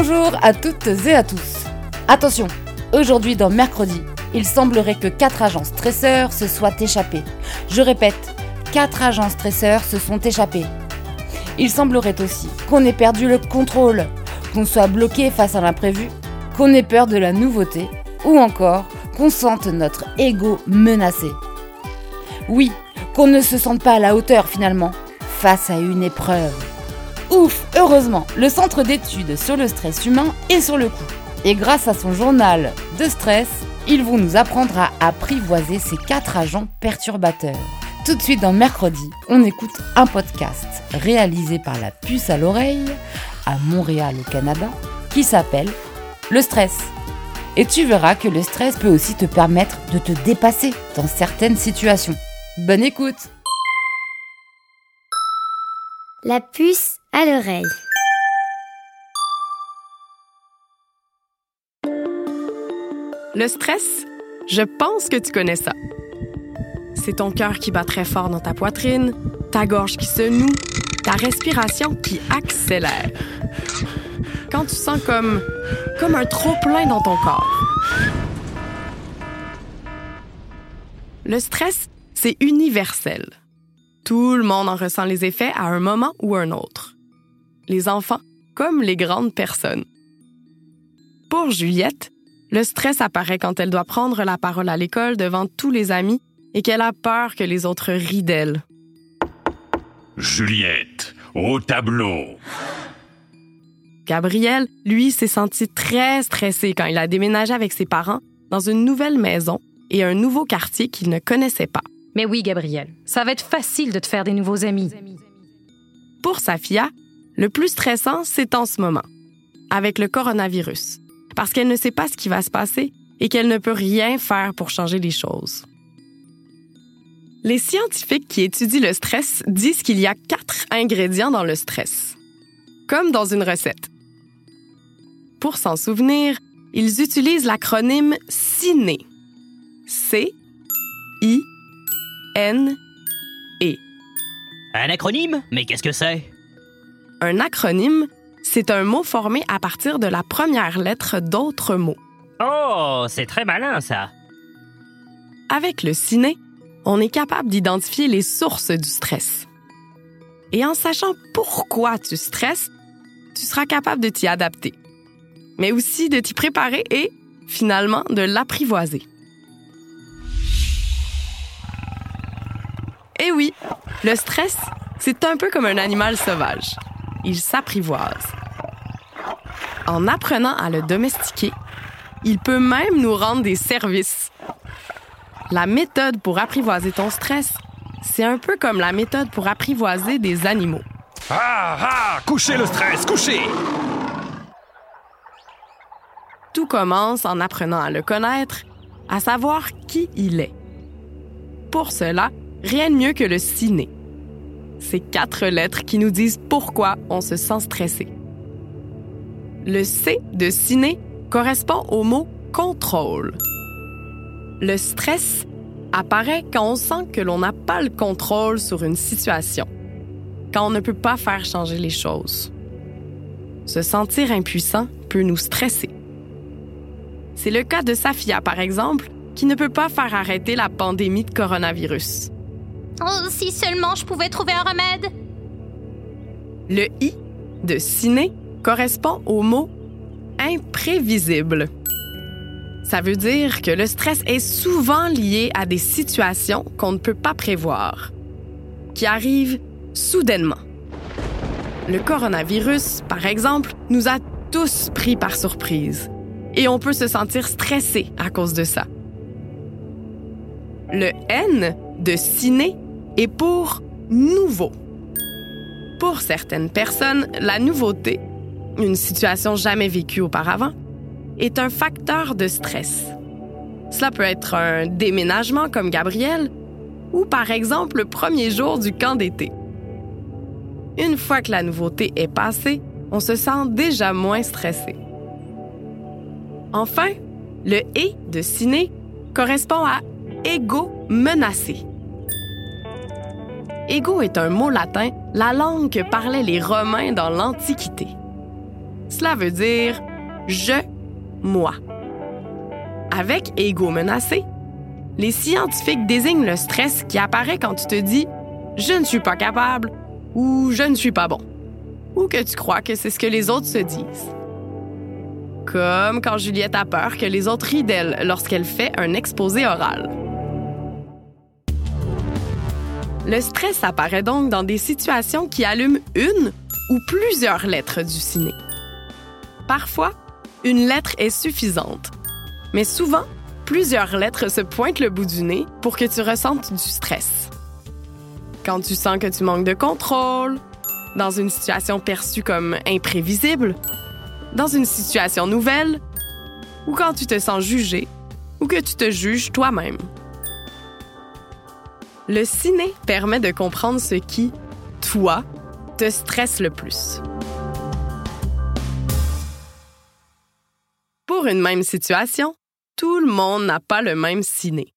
Bonjour à toutes et à tous. Attention, aujourd'hui dans Mercredi, il semblerait que quatre agents stresseurs se soient échappés. Je répète, quatre agents stresseurs se sont échappés. Il semblerait aussi qu'on ait perdu le contrôle, qu'on soit bloqué face à l'imprévu, qu'on ait peur de la nouveauté, ou encore qu'on sente notre ego menacé. Oui, qu'on ne se sente pas à la hauteur finalement, face à une épreuve. Ouf, heureusement, le Centre d'études sur le stress humain est sur le coup. Et grâce à son journal de stress, ils vont nous apprendre à apprivoiser ces quatre agents perturbateurs. Tout de suite dans Mercredi, on écoute un podcast réalisé par la puce à l'oreille à Montréal au Canada qui s'appelle Le stress. Et tu verras que le stress peut aussi te permettre de te dépasser dans certaines situations. Bonne écoute La puce à l'oreille. Le stress, je pense que tu connais ça. C'est ton cœur qui bat très fort dans ta poitrine, ta gorge qui se noue, ta respiration qui accélère. Quand tu sens comme comme un trop plein dans ton corps. Le stress, c'est universel. Tout le monde en ressent les effets à un moment ou un autre. Les enfants comme les grandes personnes. Pour Juliette, le stress apparaît quand elle doit prendre la parole à l'école devant tous les amis et qu'elle a peur que les autres rient d'elle. Juliette, au tableau. Gabriel, lui, s'est senti très stressé quand il a déménagé avec ses parents dans une nouvelle maison et un nouveau quartier qu'il ne connaissait pas. Mais oui, Gabriel, ça va être facile de te faire des nouveaux amis. Pour Safia, le plus stressant, c'est en ce moment, avec le coronavirus, parce qu'elle ne sait pas ce qui va se passer et qu'elle ne peut rien faire pour changer les choses. Les scientifiques qui étudient le stress disent qu'il y a quatre ingrédients dans le stress, comme dans une recette. Pour s'en souvenir, ils utilisent l'acronyme CINE. C I N E. Un acronyme? Mais qu'est-ce que c'est? Un acronyme, c'est un mot formé à partir de la première lettre d'autres mots. Oh, c'est très malin ça. Avec le ciné, on est capable d'identifier les sources du stress. Et en sachant pourquoi tu stresses, tu seras capable de t'y adapter, mais aussi de t'y préparer et, finalement, de l'apprivoiser. Et oui, le stress, c'est un peu comme un animal sauvage. Il s'apprivoise. En apprenant à le domestiquer, il peut même nous rendre des services. La méthode pour apprivoiser ton stress, c'est un peu comme la méthode pour apprivoiser des animaux. Ah ah Couchez le stress, couchez Tout commence en apprenant à le connaître, à savoir qui il est. Pour cela, rien de mieux que le ciné. Ces quatre lettres qui nous disent pourquoi on se sent stressé. Le C de ciné correspond au mot contrôle. Le stress apparaît quand on sent que l'on n'a pas le contrôle sur une situation, quand on ne peut pas faire changer les choses. Se sentir impuissant peut nous stresser. C'est le cas de Safia, par exemple, qui ne peut pas faire arrêter la pandémie de coronavirus. Oh, si seulement je pouvais trouver un remède. Le I de ciné correspond au mot imprévisible. Ça veut dire que le stress est souvent lié à des situations qu'on ne peut pas prévoir, qui arrivent soudainement. Le coronavirus, par exemple, nous a tous pris par surprise et on peut se sentir stressé à cause de ça. Le N de ciné est pour nouveau. Pour certaines personnes, la nouveauté, une situation jamais vécue auparavant, est un facteur de stress. Cela peut être un déménagement comme Gabriel ou par exemple le premier jour du camp d'été. Une fois que la nouveauté est passée, on se sent déjà moins stressé. Enfin, le et de ciné correspond à ego menacé. Ego est un mot latin, la langue que parlaient les Romains dans l'Antiquité. Cela veut dire je, moi. Avec ego menacé, les scientifiques désignent le stress qui apparaît quand tu te dis je ne suis pas capable ou je ne suis pas bon, ou que tu crois que c'est ce que les autres se disent. Comme quand Juliette a peur que les autres rient d'elle lorsqu'elle fait un exposé oral. Le stress apparaît donc dans des situations qui allument une ou plusieurs lettres du ciné. Parfois, une lettre est suffisante, mais souvent, plusieurs lettres se pointent le bout du nez pour que tu ressentes du stress. Quand tu sens que tu manques de contrôle, dans une situation perçue comme imprévisible, dans une situation nouvelle, ou quand tu te sens jugé ou que tu te juges toi-même. Le ciné permet de comprendre ce qui, toi, te stresse le plus. Pour une même situation, tout le monde n'a pas le même ciné.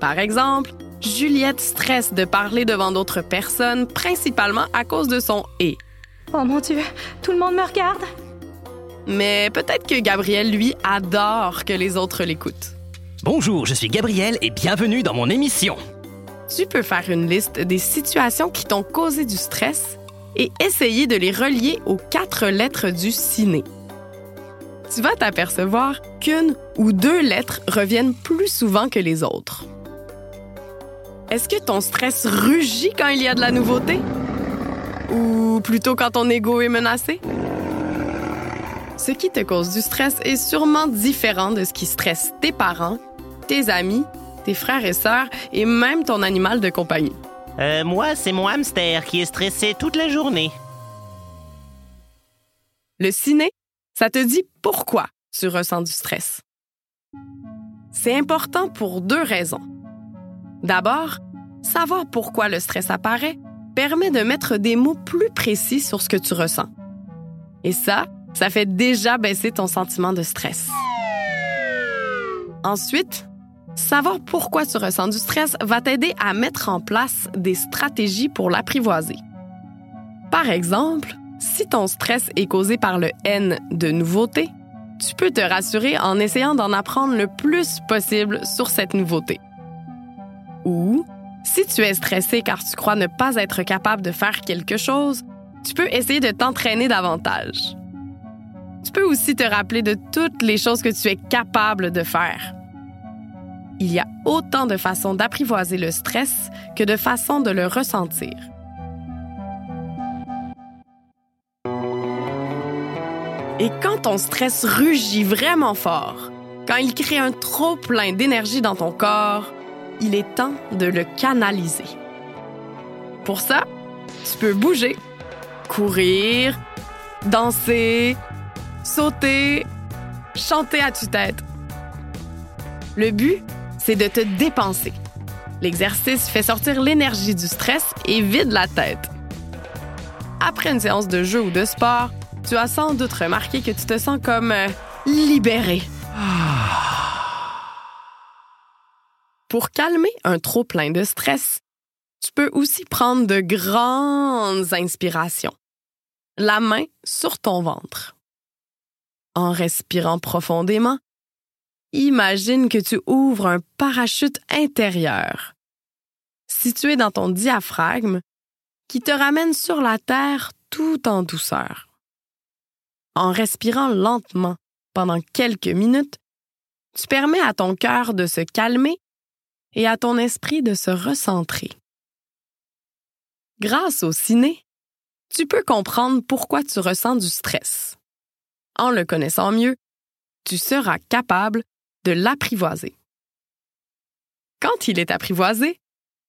Par exemple, Juliette stresse de parler devant d'autres personnes, principalement à cause de son et. Oh mon Dieu, tout le monde me regarde. Mais peut-être que Gabriel, lui, adore que les autres l'écoutent. Bonjour, je suis Gabriel et bienvenue dans mon émission. Tu peux faire une liste des situations qui t'ont causé du stress et essayer de les relier aux quatre lettres du ciné. Tu vas t'apercevoir qu'une ou deux lettres reviennent plus souvent que les autres. Est-ce que ton stress rugit quand il y a de la nouveauté? Ou plutôt quand ton ego est menacé? Ce qui te cause du stress est sûrement différent de ce qui stresse tes parents, tes amis, tes frères et sœurs et même ton animal de compagnie. Euh, moi, c'est mon hamster qui est stressé toute la journée. Le ciné, ça te dit pourquoi tu ressens du stress? C'est important pour deux raisons. D'abord, savoir pourquoi le stress apparaît permet de mettre des mots plus précis sur ce que tu ressens. Et ça, ça fait déjà baisser ton sentiment de stress. Ensuite, savoir pourquoi tu ressens du stress va t'aider à mettre en place des stratégies pour l'apprivoiser. Par exemple, si ton stress est causé par le N de nouveauté, tu peux te rassurer en essayant d'en apprendre le plus possible sur cette nouveauté. Ou, si tu es stressé car tu crois ne pas être capable de faire quelque chose, tu peux essayer de t'entraîner davantage. Tu peux aussi te rappeler de toutes les choses que tu es capable de faire. Il y a autant de façons d'apprivoiser le stress que de façons de le ressentir. Et quand ton stress rugit vraiment fort, quand il crée un trop plein d'énergie dans ton corps, il est temps de le canaliser. Pour ça, tu peux bouger, courir, danser, sauter, chanter à tue-tête. Le but, c'est de te dépenser. L'exercice fait sortir l'énergie du stress et vide la tête. Après une séance de jeu ou de sport, tu as sans doute remarqué que tu te sens comme euh, libéré. Pour calmer un trop plein de stress, tu peux aussi prendre de grandes inspirations. La main sur ton ventre. En respirant profondément, imagine que tu ouvres un parachute intérieur, situé dans ton diaphragme, qui te ramène sur la Terre tout en douceur. En respirant lentement pendant quelques minutes, tu permets à ton cœur de se calmer et à ton esprit de se recentrer. Grâce au ciné, tu peux comprendre pourquoi tu ressens du stress. En le connaissant mieux, tu seras capable de l'apprivoiser. Quand il est apprivoisé,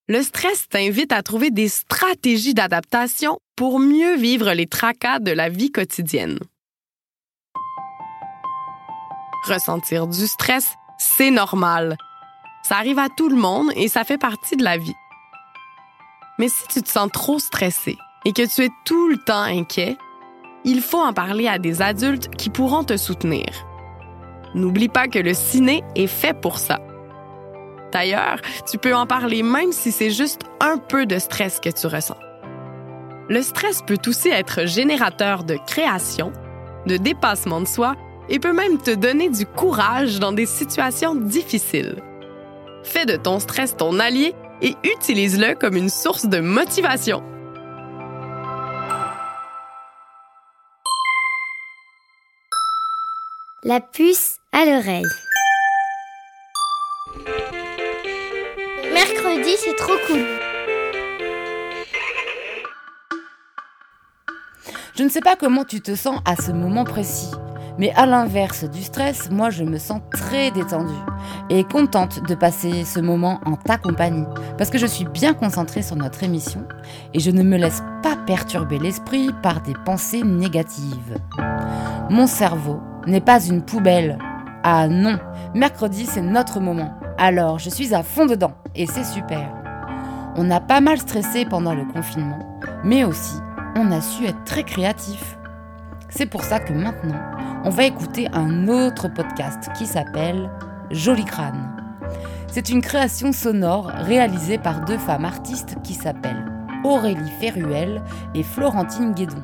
Le stress t'invite à trouver des stratégies d'adaptation pour mieux vivre les tracas de la vie quotidienne. Ressentir du stress, c'est normal. Ça arrive à tout le monde et ça fait partie de la vie. Mais si tu te sens trop stressé et que tu es tout le temps inquiet, il faut en parler à des adultes qui pourront te soutenir. N'oublie pas que le ciné est fait pour ça. D'ailleurs, tu peux en parler même si c'est juste un peu de stress que tu ressens. Le stress peut aussi être générateur de création, de dépassement de soi et peut même te donner du courage dans des situations difficiles. Fais de ton stress ton allié et utilise-le comme une source de motivation. La puce à l'oreille. Mercredi, c'est trop cool. Je ne sais pas comment tu te sens à ce moment précis, mais à l'inverse du stress, moi je me sens très détendue et contente de passer ce moment en ta compagnie, parce que je suis bien concentrée sur notre émission et je ne me laisse pas perturber l'esprit par des pensées négatives. Mon cerveau n'est pas une poubelle. Ah non, mercredi c'est notre moment. Alors je suis à fond dedans et c'est super. On a pas mal stressé pendant le confinement, mais aussi on a su être très créatif. C'est pour ça que maintenant, on va écouter un autre podcast qui s'appelle Joli Crâne. C'est une création sonore réalisée par deux femmes artistes qui s'appellent Aurélie Ferruel et Florentine Guédon.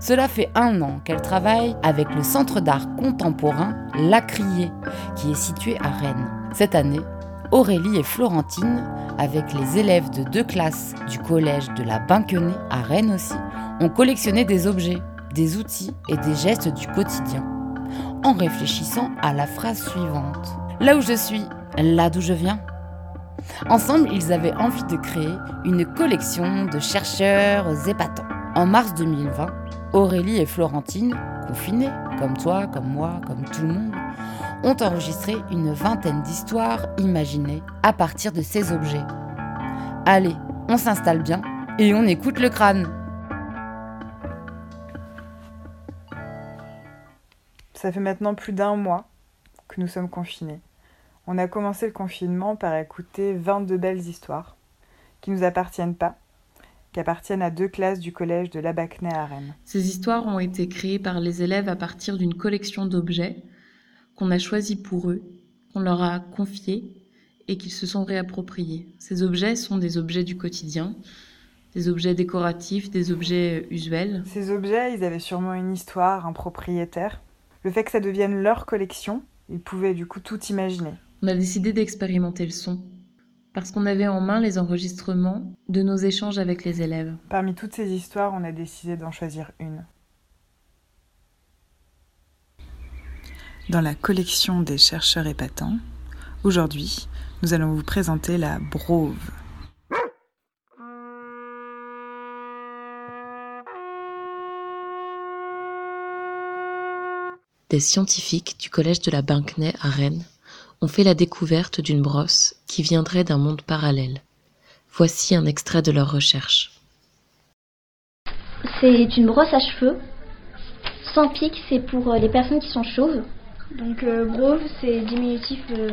Cela fait un an qu'elle travaille avec le Centre d'art contemporain La Criée, qui est situé à Rennes. Cette année, Aurélie et Florentine, avec les élèves de deux classes du collège de la Binquenée à Rennes aussi, ont collectionné des objets, des outils et des gestes du quotidien, en réfléchissant à la phrase suivante. Là où je suis, là d'où je viens. Ensemble, ils avaient envie de créer une collection de chercheurs épatants. En mars 2020, Aurélie et Florentine, confinées, comme toi, comme moi, comme tout le monde, ont enregistré une vingtaine d'histoires imaginées à partir de ces objets. Allez, on s'installe bien et on écoute le crâne. Ça fait maintenant plus d'un mois que nous sommes confinés. On a commencé le confinement par écouter 22 belles histoires qui ne nous appartiennent pas, qui appartiennent à deux classes du collège de Labacnais à Rennes. Ces histoires ont été créées par les élèves à partir d'une collection d'objets qu'on a choisis pour eux, qu'on leur a confiés et qu'ils se sont réappropriés. Ces objets sont des objets du quotidien, des objets décoratifs, des objets usuels. Ces objets, ils avaient sûrement une histoire, un propriétaire. Le fait que ça devienne leur collection, ils pouvaient du coup tout imaginer. On a décidé d'expérimenter le son parce qu'on avait en main les enregistrements de nos échanges avec les élèves. Parmi toutes ces histoires, on a décidé d'en choisir une. Dans la collection des chercheurs épatants, aujourd'hui, nous allons vous présenter la Brove. Des scientifiques du collège de la Binquenay à Rennes ont fait la découverte d'une brosse qui viendrait d'un monde parallèle. Voici un extrait de leur recherche. C'est une brosse à cheveux. Sans pic, c'est pour les personnes qui sont chauves. Donc euh, brove, c'est diminutif euh,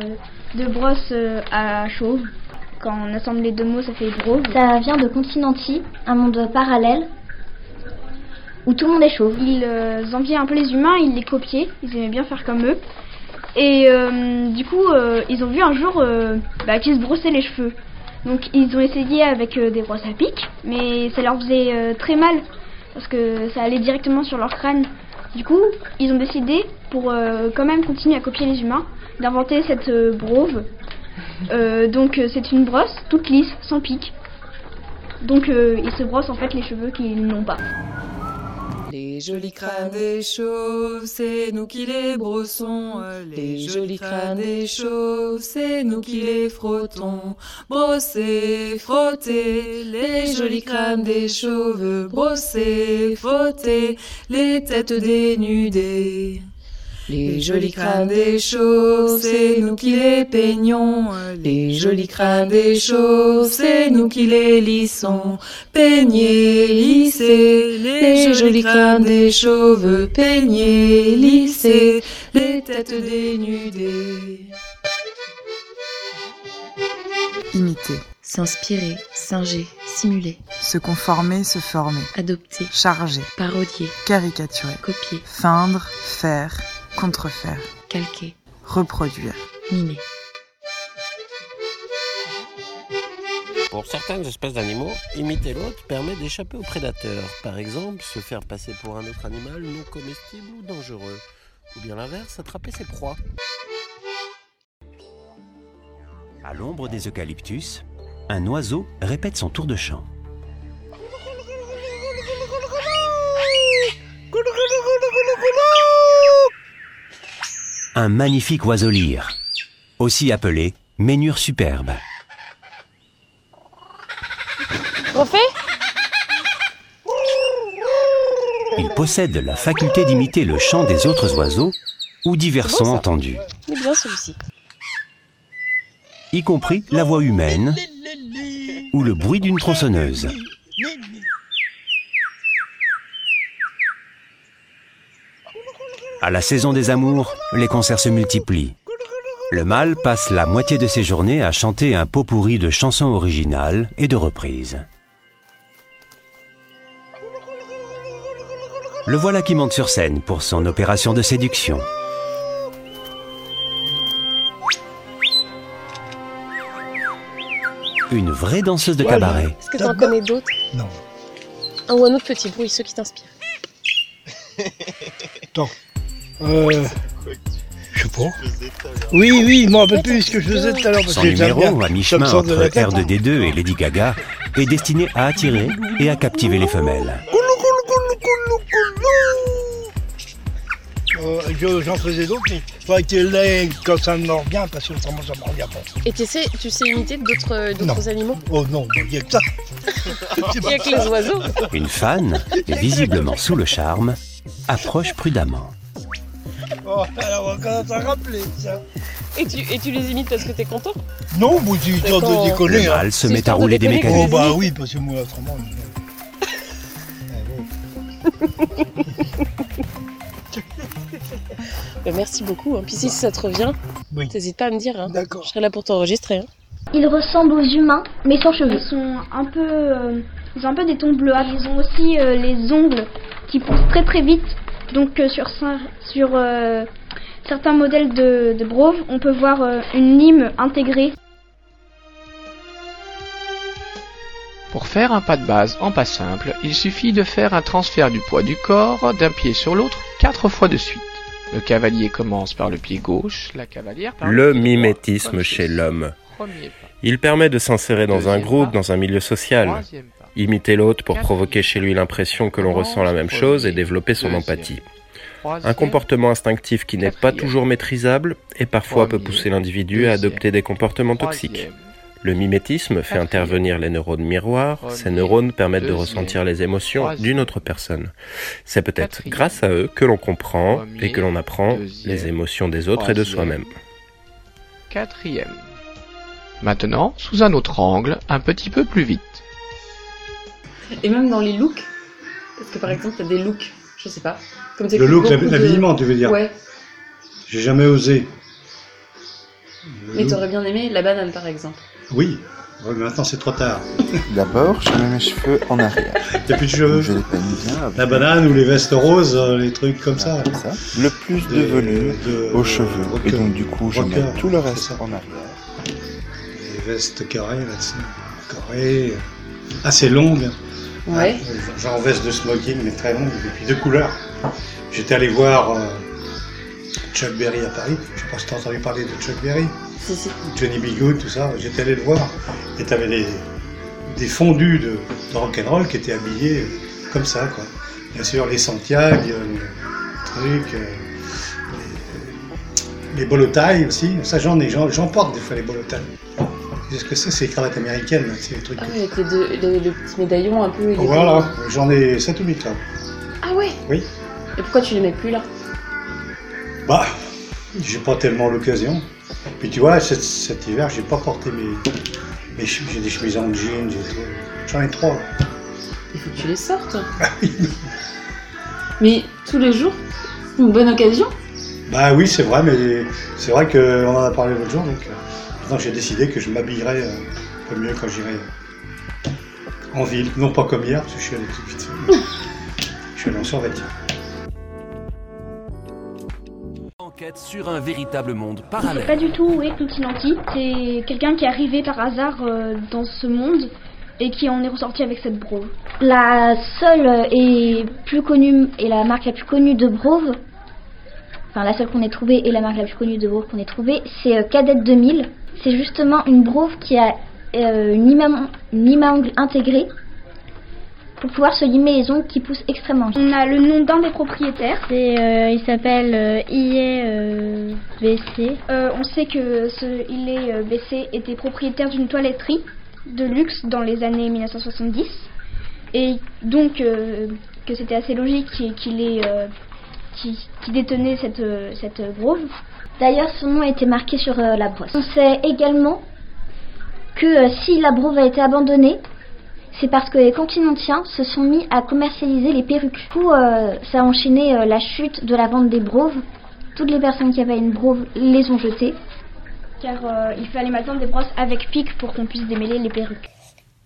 de brosse euh, à chauve. Quand on assemble les deux mots, ça fait brove. Ça vient de Continenti, un monde parallèle où tout le monde est chauve. Ils euh, enviaient un peu les humains, ils les copiaient, ils aimaient bien faire comme eux. Et euh, du coup, euh, ils ont vu un jour bah, qu'ils se brossaient les cheveux. Donc ils ont essayé avec des brosses à pic, mais ça leur faisait très mal parce que ça allait directement sur leur crâne. Du coup, ils ont décidé, pour quand même continuer à copier les humains, d'inventer cette brove. donc c'est une brosse toute lisse, sans pic. Donc ils se brossent en fait les cheveux qu'ils n'ont pas. Les jolis crânes des chauves, c'est nous qui les brossons. Les jolis crânes des chauves, c'est nous qui les frottons. Brosser, frotter, les jolis crânes des chauves. Brosser, frotter, les têtes dénudées. Les jolis crânes des chauves, c'est nous qui les peignons. Les jolis crânes des chauves, c'est nous qui les lissons. Peignez, lissez, les jolis crânes des chauves. Peignez, lissez, les têtes dénudées. Imiter, s'inspirer, singer, simuler, Se conformer, se former. adopter, Charger. parodier, Caricaturer. copier, Feindre, faire, contrefaire. calquer, Reproduire. mimer. Pour certaines espèces d'animaux, imiter l'autre permet d'échapper aux prédateurs. Par exemple, se faire passer pour un autre animal non comestible ou dangereux. Ou bien l'inverse, attraper ses proies. À l'ombre des eucalyptus, un oiseau répète son tour de chant. Un magnifique oiseau lyre, aussi appelé ménure superbe. Refait Il possède la faculté d'imiter le chant des autres oiseaux ou divers sons entendus, bien celui-ci. y compris la voix humaine ou le bruit d'une tronçonneuse. À la saison des amours, les concerts se multiplient. Le mâle passe la moitié de ses journées à chanter un pot pourri de chansons originales et de reprises. Le voilà qui monte sur scène pour son opération de séduction. Une vraie danseuse de cabaret. Est-ce que tu en connais d'autres Non. Un ou un autre petit bruit, ceux qui t'inspirent. Euh. Je sais pas. Oui, oui, je m'en rappelle plus ce que je faisais tout à l'heure. parce Son numéro, à mi-chemin entre tête. R2D2 et Lady Gaga, est destiné à attirer et à captiver les femelles. Euh, je- J'en faisais d'autres, mais il faudrait que là, quand ça me revient, parce que autrement ça me revient pas. Et tu sais, tu sais imiter d'autres euh, d'autres animaux? Oh non, il n'y a que ça. Il n'y a que les oiseaux. Une fan, visiblement sous le charme, approche prudemment. Oh, alors on commence à rappeler ça. Et tu, et tu les imites parce que t'es content? Non, moi j'ai eu le temps D'accord. de déconner. Le hein. se met à rouler des Oh mécaniques. bah oui, parce que moi autrement. Bah, Merci beaucoup. hein. Puis si ça te revient, t'hésites pas à me dire. Hein. D'accord. Je serai là pour t'enregistrer. Hein. Ils ressemblent aux humains, mais sans cheveux. Ils sont un peu, euh, ils ont un peu des tons bleuâtres. Ils ont aussi euh, les ongles qui poussent très très vite. Donc euh, sur sur euh, certains modèles de, de Brove, on peut voir euh, une lime intégrée. Pour faire un pas de base en pas simple, il suffit de faire un transfert du poids du corps d'un pied sur l'autre quatre fois de suite. Le cavalier commence par le pied gauche, la cavalière par Le pied droit. mimétisme chez l'homme. Il permet de s'insérer dans un groupe, pas. dans un milieu social. Imiter l'autre pour provoquer chez lui l'impression que l'on ressent la même chose et développer son empathie. Un comportement instinctif qui n'est pas toujours maîtrisable et parfois peut pousser l'individu à adopter des comportements toxiques. Le mimétisme fait intervenir les neurones miroirs. Ces neurones permettent de ressentir les émotions d'une autre personne. C'est peut-être grâce à eux que l'on comprend et que l'on apprend les émotions des autres et de soi-même. Quatrième. Maintenant, sous un autre angle, un petit peu plus vite. Et même dans les looks, parce que par exemple, t'as des looks, je sais pas. Comme Le look, de- l'habillement, tu veux dire Ouais, J'ai jamais osé. Le mais look- t'aurais bien aimé la banane par exemple. Oui. Ouais, mais maintenant c'est trop tard. D'abord, je mets mes cheveux en arrière. T'as plus de cheveux Je les peigne bien. avec La banane ou les vestes roses, euh, les trucs comme ça. Le plus de volume de- aux cheveux. Et rocker. donc, du coup, je Rocker, mets tout le reste en arrière. Des vestes carrées là-dessus. Carrées, assez longues. Ouais. Genre veste de smoking, mais très longue, et puis de couleurs. J'étais allé voir euh, Chuck Berry à Paris. Je sais pas si t'as entendu parler de Chuck Berry. Si, si. Johnny B. Good, tout ça. J'étais allé le voir. Et t'avais des, des fondus de, de rock'n'roll qui étaient habillés comme ça, quoi. Bien sûr, les Santiago, les trucs, euh, les, les bolo tie aussi. Ça, j'en ai, j'en, porte des fois les bolo tie. C'est ce que c'est, c'est les cravates américaines, c'est les trucs. Ah ouais, avec les, deux, les, les petits médaillons un peu. Voilà, j'en ai 7 ou 8 là. Ah ouais Oui. Et pourquoi tu les mets plus là Bah, j'ai pas tellement l'occasion. Puis tu vois, cet, cet hiver, j'ai pas porté mes. mes j'ai des chemises en jean. J'en ai trois. Il faut que tu les sortes. Mais tous les jours, une bonne occasion. Bah oui, c'est vrai, mais c'est vrai qu'on en a parlé l'autre jour, donc j'ai décidé que je m'habillerai euh, un peu mieux quand j'irai euh, en ville. Non pas comme hier, parce que je suis allé tout de suite. je suis allé en survêtement. Enquête sur un véritable monde Je sais parallèle. pas du tout où est Continenti. C'est quelqu'un qui est arrivé par hasard euh, dans ce monde et qui en est ressorti avec cette brove. La seule et plus connue et la marque la plus connue de Brove, enfin la seule qu'on ait trouvée et la marque la plus connue de Brove qu'on ait trouvée, c'est Cadette 2000. C'est justement une Brove qui a euh, une lime- lime à ongles intégrée pour pouvoir se limer les ongles qui poussent extrêmement vite. On a le nom d'un des propriétaires. euh, il s'appelle euh, IE BC. Euh, on sait que ce il est euh, BC était propriétaire d'une toiletterie de luxe dans les années 1970 et donc que c'était assez logique qu'il qu'il ait qui, qui détenait cette cette. D'ailleurs, son nom a été marqué sur euh, la brosse. On sait également que euh, si la Brove a été abandonnée, c'est parce que les continentiens se sont mis à commercialiser les perruques. Du coup, euh, ça a enchaîné euh, la chute de la vente des Broves. Toutes les personnes qui avaient une Brove les ont jetées. car euh, il fallait maintenant des brosses avec pic pour qu'on puisse démêler les perruques.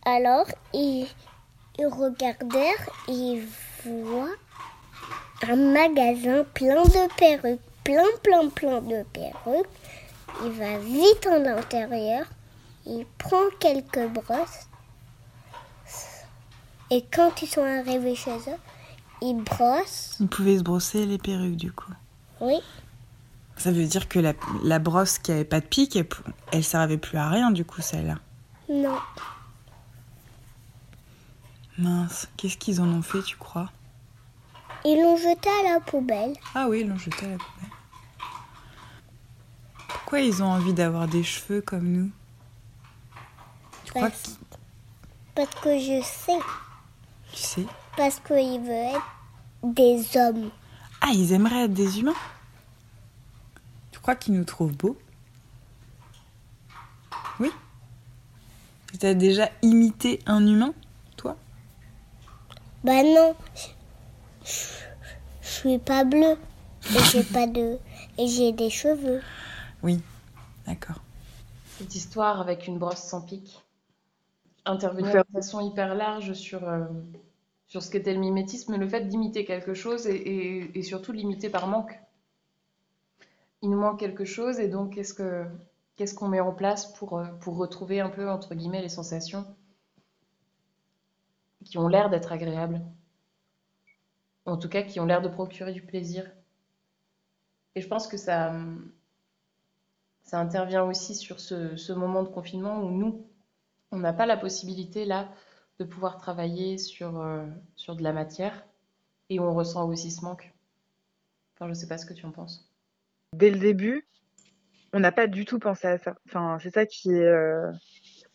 Alors, ils, ils regardèrent et voient un magasin plein de perruques, plein, plein, plein de perruques. Il va vite en intérieur, il prend quelques brosses. Et quand ils sont arrivés chez eux, ils brossent. Ils pouvaient se brosser les perruques du coup. Oui, Ça veut dire que la, la brosse qui avait pas de pic, elle, elle servait plus à rien du coup celle-là. non. Mince, qu'est-ce qu'ils en ont fait tu crois? Ils l'ont jeté à la poubelle. Ah oui, ils l'ont jeté à la poubelle. Pourquoi ils ont envie d'avoir des cheveux comme nous? Tu crois Parce, parce que je sais. Tu sais? Parce qu'ils veulent être des hommes. Ah, ils aimeraient être des humains? Tu crois qu'ils nous trouvent beaux? Oui Tu as déjà imité un humain, toi? Bah non, je, suis pas bleue et j'ai pas de et j'ai des cheveux. Oui, d'accord. Cette histoire avec une brosse sans pic. Intervenir de façon hyper large sur, euh, sur ce qu'était le mimétisme, le fait d'imiter quelque chose et, et- et surtout l'imiter par manque. Il nous manque quelque chose et donc qu'est-ce que qu'est-ce qu'on met en place pour, euh, pour retrouver un peu, entre guillemets, les sensations qui ont l'air d'être agréables? En tout cas, qui ont l'air de procurer du plaisir. Et je pense que ça, ça intervient aussi sur ce, ce moment de confinement où nous, on n'a pas la possibilité là de pouvoir travailler sur, euh, sur de la matière et on ressent aussi ce manque. Enfin, je sais pas ce que tu en penses. Dès le début, on n'a pas du tout pensé à ça. Enfin, c'est ça qui est, euh,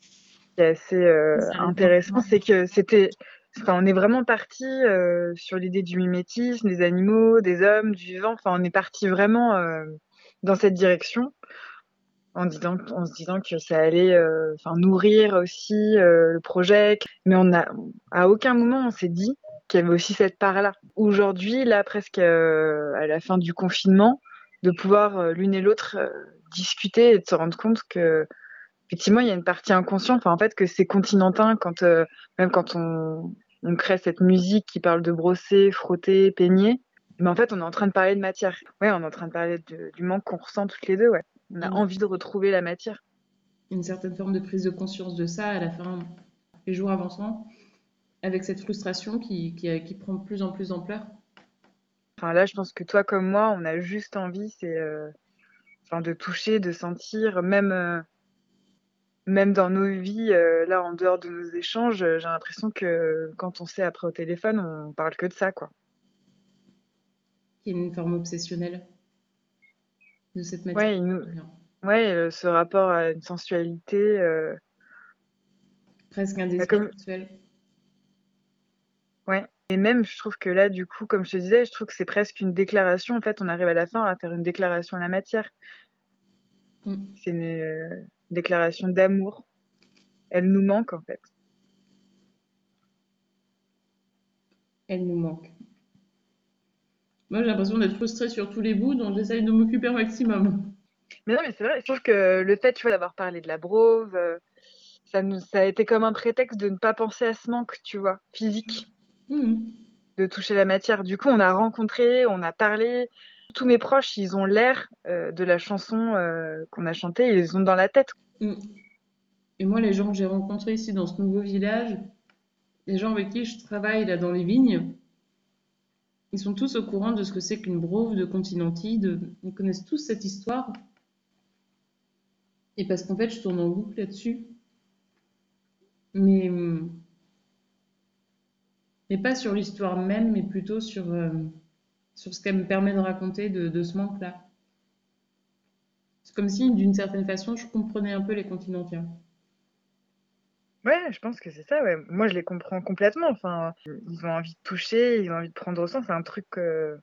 qui est assez euh, intéressant, c'est que c'était, enfin, on est vraiment parti euh, sur l'idée du mimétisme, des animaux, des hommes, du vivant. Enfin, on est parti vraiment euh, dans cette direction en disant, en se disant que ça allait, euh, enfin, nourrir aussi le projet. Mais on a, à aucun moment on s'est dit qu'il y avait aussi cette part-là. Aujourd'hui, là, presque à la fin du confinement, de pouvoir l'une et l'autre discuter et de se rendre compte que effectivement il y a une partie inconsciente enfin en fait que c'est continentin quand même quand on, on crée cette musique qui parle de brosser frotter peigner mais en fait on est en train de parler de matière ouais on est en train de parler de- du manque qu'on ressent toutes les deux ouais on a Mm. envie de retrouver la matière Une certaine forme de prise de conscience de ça à la fin, les jours avançant, avec cette frustration qui, qui, qui prend de plus en plus d'ampleur. enfin là je pense que toi comme moi on a juste envie c'est euh, enfin de toucher de sentir même euh, même dans nos vies, euh, là, en dehors de nos échanges, euh, j'ai l'impression que quand on s'est après au téléphone, on parle que de ça, quoi. qui est une forme obsessionnelle de cette matière. Ouais, il nous- ouais euh, ce rapport à une sensualité. euh, Presque un désir comme- sexuel. Ouais, Et même, je trouve que là, du coup, comme je te disais, je trouve que c'est presque une déclaration. En fait, on arrive à la fin à faire une déclaration à la matière. Mm. C'est une euh, déclaration d'amour. Elle nous manque, en fait. Elle nous manque. Moi, j'ai l'impression d'être frustrée sur tous les bouts, donc j'essaye de m'occuper un maximum. Mais non, mais c'est vrai, je trouve que le fait, d'avoir parlé de la brove, euh, ça, nous, ça a été comme un prétexte de ne pas penser à ce manque, tu vois, physique, Mhm. de toucher la matière. Du coup, on a rencontré, on a parlé. Tous mes proches, ils ont l'air euh, de la chanson euh, qu'on a chantée, ils les ont dans la tête. Mm. Et moi, les gens que j'ai rencontrés ici dans ce nouveau village, les gens avec qui je travaille là dans les vignes, ils sont tous au courant de ce que c'est qu'une brove de Continenti, de... ils connaissent tous cette histoire. Et parce qu'en fait, je tourne en boucle là-dessus. Mais, mais pas sur l'histoire même, mais plutôt sur, euh, sur ce qu'elle me permet de raconter de ce manque-là. C'est comme si, d'une certaine façon, je comprenais un peu les continentiens. Ouais, je pense que c'est ça, ouais. Moi, je les comprends complètement. Enfin, ils ont envie de toucher, ils ont envie de prendre soin. C'est un truc, euh,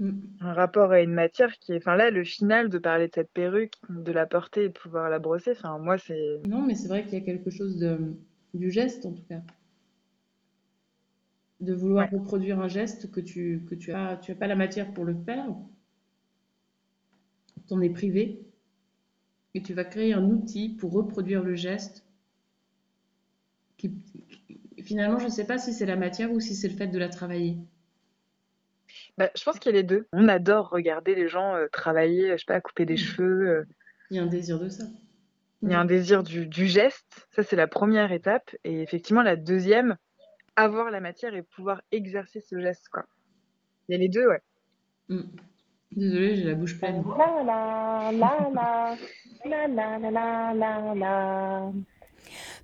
Mm. un rapport à une matière qui est. Enfin, là, le final de parler de cette perruque, de la porter et de pouvoir la brosser, enfin, moi, c'est. Non, mais c'est vrai qu'il y a quelque chose de, du geste, en tout cas. De vouloir reproduire un geste que tu, que tu as, tu as pas la matière pour le faire. T'en es privé. Et tu vas créer un outil pour reproduire le geste. Qui, finalement, je ne sais pas si c'est la matière ou si c'est le fait de la travailler. Bah, je pense qu'il y a les deux. On adore regarder les gens euh, travailler, je sais pas, couper des cheveux. euh. Il y a un désir de ça. Il y a un désir du, du geste. Ça, c'est la première étape. Et effectivement, la deuxième, avoir la matière et pouvoir exercer ce geste, quoi. Il y a les deux, ouais. Mm. Désolée, j'ai la bouche pleine.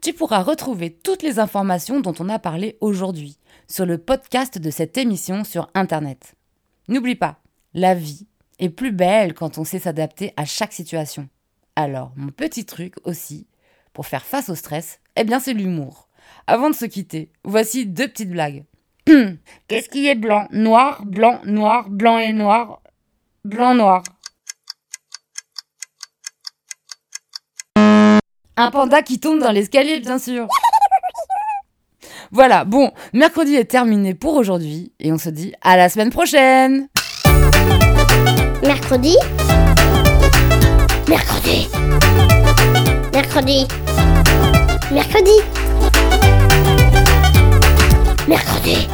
Tu pourras retrouver toutes les informations dont on a parlé aujourd'hui sur le podcast de cette émission sur Internet. N'oublie pas, la vie est plus belle quand on sait s'adapter à chaque situation. Alors, mon petit truc aussi, pour faire face au stress, eh bien c'est l'humour. Avant de se quitter, voici deux petites blagues. Qu'est-ce qui est blanc? Noir, blanc, noir, blanc et noir blanc, noir. Un panda qui tombe dans l'escalier, bien sûr. Voilà, bon, mercredi est terminé pour aujourd'hui et on se dit à la semaine prochaine. Mercredi Mercredi Mercredi Mercredi Mercredi